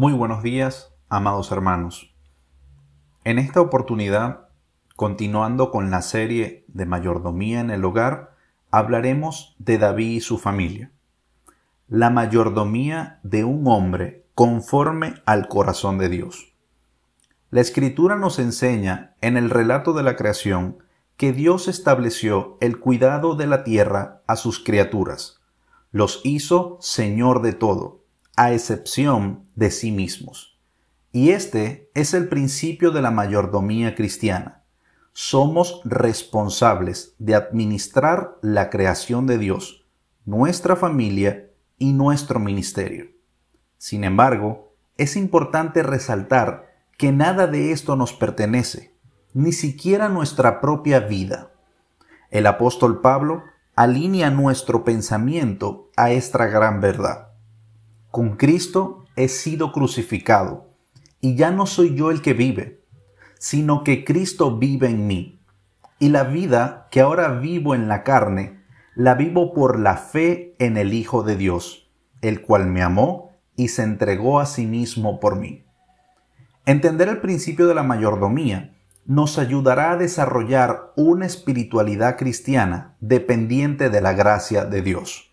Muy buenos días, amados hermanos. En esta oportunidad, continuando con la serie de mayordomía en el hogar, hablaremos de David y su familia. La mayordomía de un hombre conforme al corazón de Dios. La escritura nos enseña en el relato de la creación que Dios estableció el cuidado de la tierra a sus criaturas. Los hizo Señor de todo a excepción de sí mismos. Y este es el principio de la mayordomía cristiana. Somos responsables de administrar la creación de Dios, nuestra familia y nuestro ministerio. Sin embargo, es importante resaltar que nada de esto nos pertenece, ni siquiera nuestra propia vida. El apóstol Pablo alinea nuestro pensamiento a esta gran verdad. Con Cristo he sido crucificado, y ya no soy yo el que vive, sino que Cristo vive en mí. Y la vida que ahora vivo en la carne, la vivo por la fe en el Hijo de Dios, el cual me amó y se entregó a sí mismo por mí. Entender el principio de la mayordomía nos ayudará a desarrollar una espiritualidad cristiana dependiente de la gracia de Dios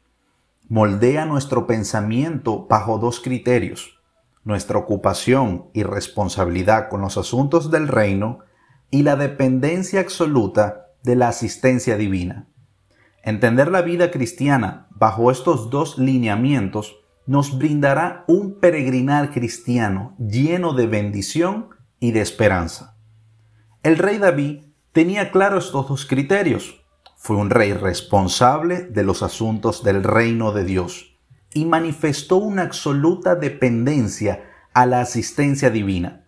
moldea nuestro pensamiento bajo dos criterios, nuestra ocupación y responsabilidad con los asuntos del reino y la dependencia absoluta de la asistencia divina. Entender la vida cristiana bajo estos dos lineamientos nos brindará un peregrinar cristiano lleno de bendición y de esperanza. El rey David tenía claro estos dos criterios, fue un rey responsable de los asuntos del reino de Dios y manifestó una absoluta dependencia a la asistencia divina.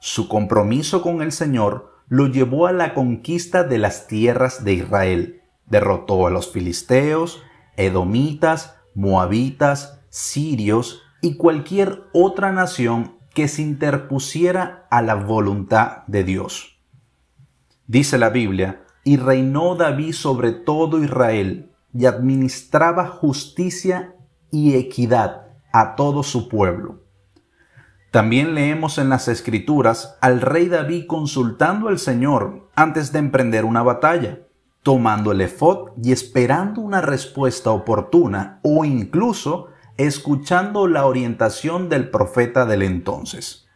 Su compromiso con el Señor lo llevó a la conquista de las tierras de Israel. Derrotó a los filisteos, edomitas, moabitas, sirios y cualquier otra nación que se interpusiera a la voluntad de Dios. Dice la Biblia y reinó David sobre todo Israel, y administraba justicia y equidad a todo su pueblo. También leemos en las Escrituras al rey David consultando al Señor antes de emprender una batalla, tomando el efod y esperando una respuesta oportuna o incluso escuchando la orientación del profeta del entonces.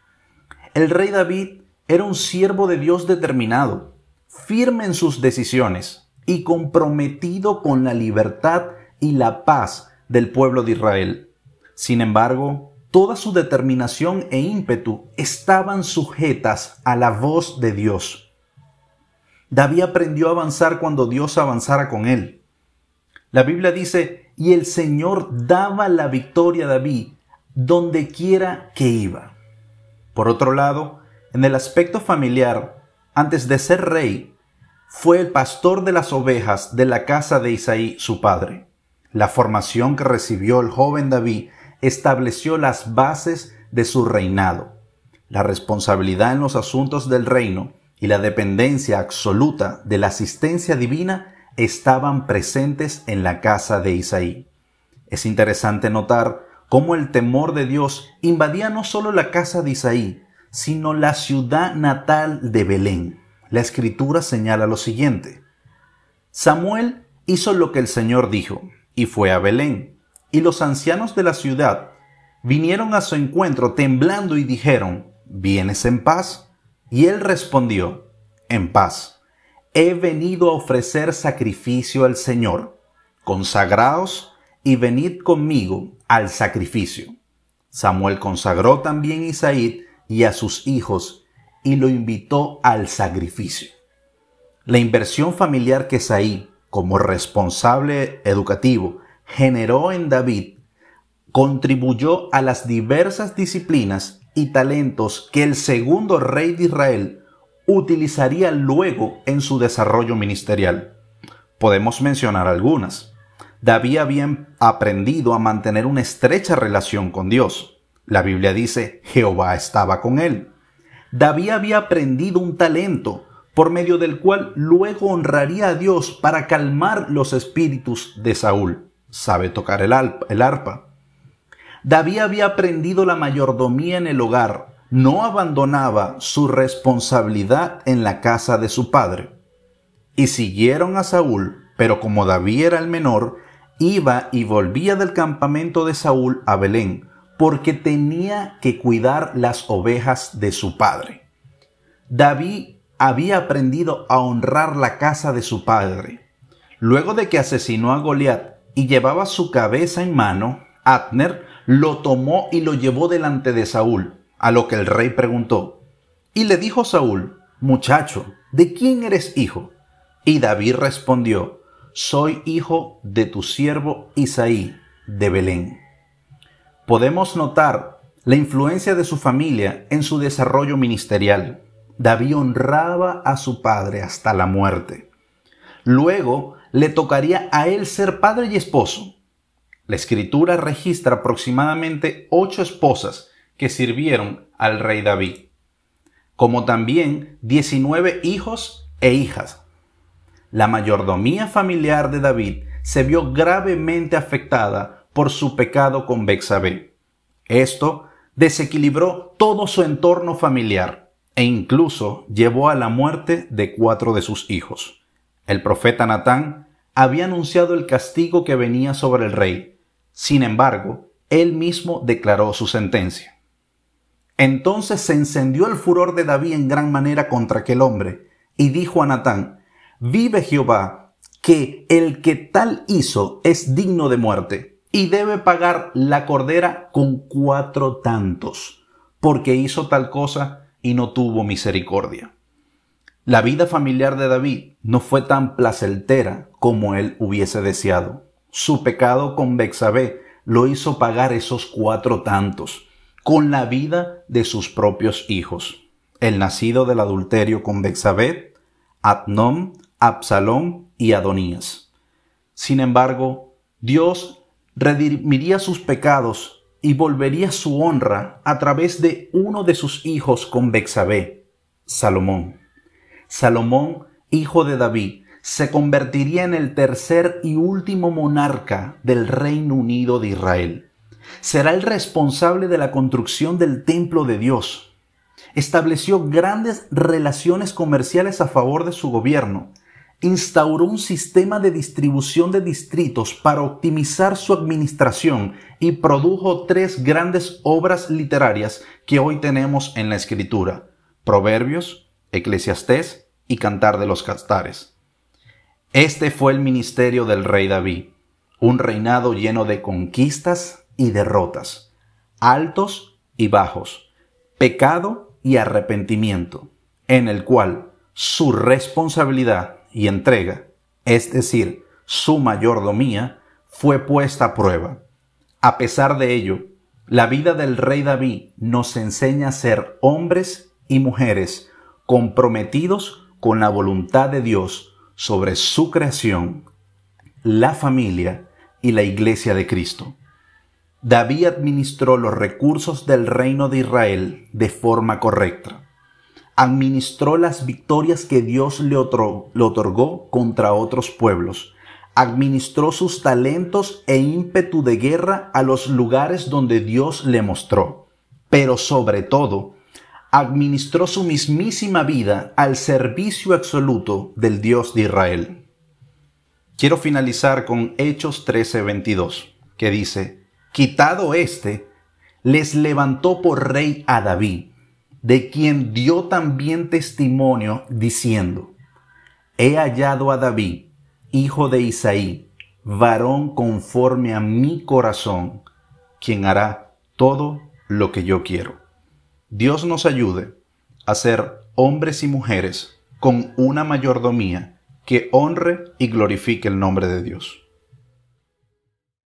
El rey David era un siervo de Dios determinado, firme en sus decisiones y comprometido con la libertad y la paz del pueblo de Israel. Sin embargo, toda su determinación e ímpetu estaban sujetas a la voz de Dios. David aprendió a avanzar cuando Dios avanzara con él. La Biblia dice, y el Señor daba la victoria a David donde quiera que iba. Por otro lado, en el aspecto familiar, antes de ser rey, fue el pastor de las ovejas de la casa de Isaí, su padre. La formación que recibió el joven David estableció las bases de su reinado. La responsabilidad en los asuntos del reino y la dependencia absoluta de la asistencia divina estaban presentes en la casa de Isaí. Es interesante notar cómo el temor de Dios invadía no solo la casa de Isaí, sino la ciudad natal de Belén. La escritura señala lo siguiente. Samuel hizo lo que el Señor dijo, y fue a Belén, y los ancianos de la ciudad vinieron a su encuentro temblando y dijeron, ¿vienes en paz? Y él respondió, en paz. He venido a ofrecer sacrificio al Señor. Consagraos y venid conmigo al sacrificio. Samuel consagró también Isaí y a sus hijos y lo invitó al sacrificio. La inversión familiar que Saí, como responsable educativo, generó en David, contribuyó a las diversas disciplinas y talentos que el segundo rey de Israel utilizaría luego en su desarrollo ministerial. Podemos mencionar algunas. David había aprendido a mantener una estrecha relación con Dios. La Biblia dice, Jehová estaba con él. David había aprendido un talento por medio del cual luego honraría a Dios para calmar los espíritus de Saúl. Sabe tocar el, arpa. David había aprendido la mayordomía en el hogar, no abandonaba su responsabilidad en la casa de su padre. Y siguieron a Saúl, pero como David era el menor, iba y volvía del campamento de Saúl a Belén, porque tenía que cuidar las ovejas de su padre. David había aprendido a honrar la casa de su padre. Luego de que asesinó a Goliat y llevaba su cabeza en mano, Abner lo tomó y lo llevó delante de Saúl, a lo que el rey preguntó. Y le dijo Saúl, Muchacho, ¿de quién eres hijo? Y David respondió, Soy hijo de tu siervo Isaí de Belén. Podemos notar la influencia de su familia en su desarrollo ministerial. David honraba a su padre hasta la muerte. Luego le tocaría a él ser padre y esposo. La escritura registra aproximadamente ocho esposas que sirvieron al rey David, como también 19 hijos e hijas. La mayordomía familiar de David se vio gravemente afectada por su pecado con Bexabé. Esto desequilibró todo su entorno familiar e incluso llevó a la muerte de cuatro de sus hijos. El profeta Natán había anunciado el castigo que venía sobre el rey. Sin embargo, él mismo declaró su sentencia. Entonces se encendió el furor de David en gran manera contra aquel hombre, y dijo a Natán, Vive Jehová, que el que tal hizo es digno de muerte, y debe pagar la cordera con cuatro tantos, porque hizo tal cosa y no tuvo misericordia. La vida familiar de David no fue tan placentera como él hubiese deseado. Su pecado con Bexabé lo hizo pagar esos cuatro tantos con la vida de sus propios hijos. El nacido del adulterio con Bexabé, Abnom, Absalom y Adonías. Sin embargo, Dios redimiría sus pecados y volvería su honra a través de uno de sus hijos con Bexabé, Salomón. Salomón, hijo de David, se convertiría en el tercer y último monarca del Reino Unido de Israel. Será el responsable de la construcción del templo de Dios. Estableció grandes relaciones comerciales a favor de su gobierno instauró un sistema de distribución de distritos para optimizar su administración y produjo tres grandes obras literarias que hoy tenemos en la escritura, Proverbios, Eclesiastés y Cantar de los Castares. Este fue el ministerio del rey David, un reinado lleno de conquistas y derrotas, altos y bajos, pecado y arrepentimiento, en el cual su responsabilidad y entrega, es decir, su mayordomía, fue puesta a prueba. A pesar de ello, la vida del rey David nos enseña a ser hombres y mujeres comprometidos con la voluntad de Dios sobre su creación, la familia y la iglesia de Cristo. David administró los recursos del reino de Israel de forma correcta administró las victorias que Dios le, otorgó contra otros pueblos, administró sus talentos e ímpetu de guerra a los lugares donde Dios le mostró, pero sobre todo, administró su mismísima vida al servicio absoluto del Dios de Israel. Quiero finalizar con Hechos 13:22, que dice, Quitado éste, les levantó por rey a David de quien dio también testimonio diciendo, He hallado a David, hijo de Isaí, varón conforme a mi corazón, quien hará todo lo que yo quiero. Dios nos ayude a ser hombres y mujeres con una mayordomía que honre y glorifique el nombre de Dios.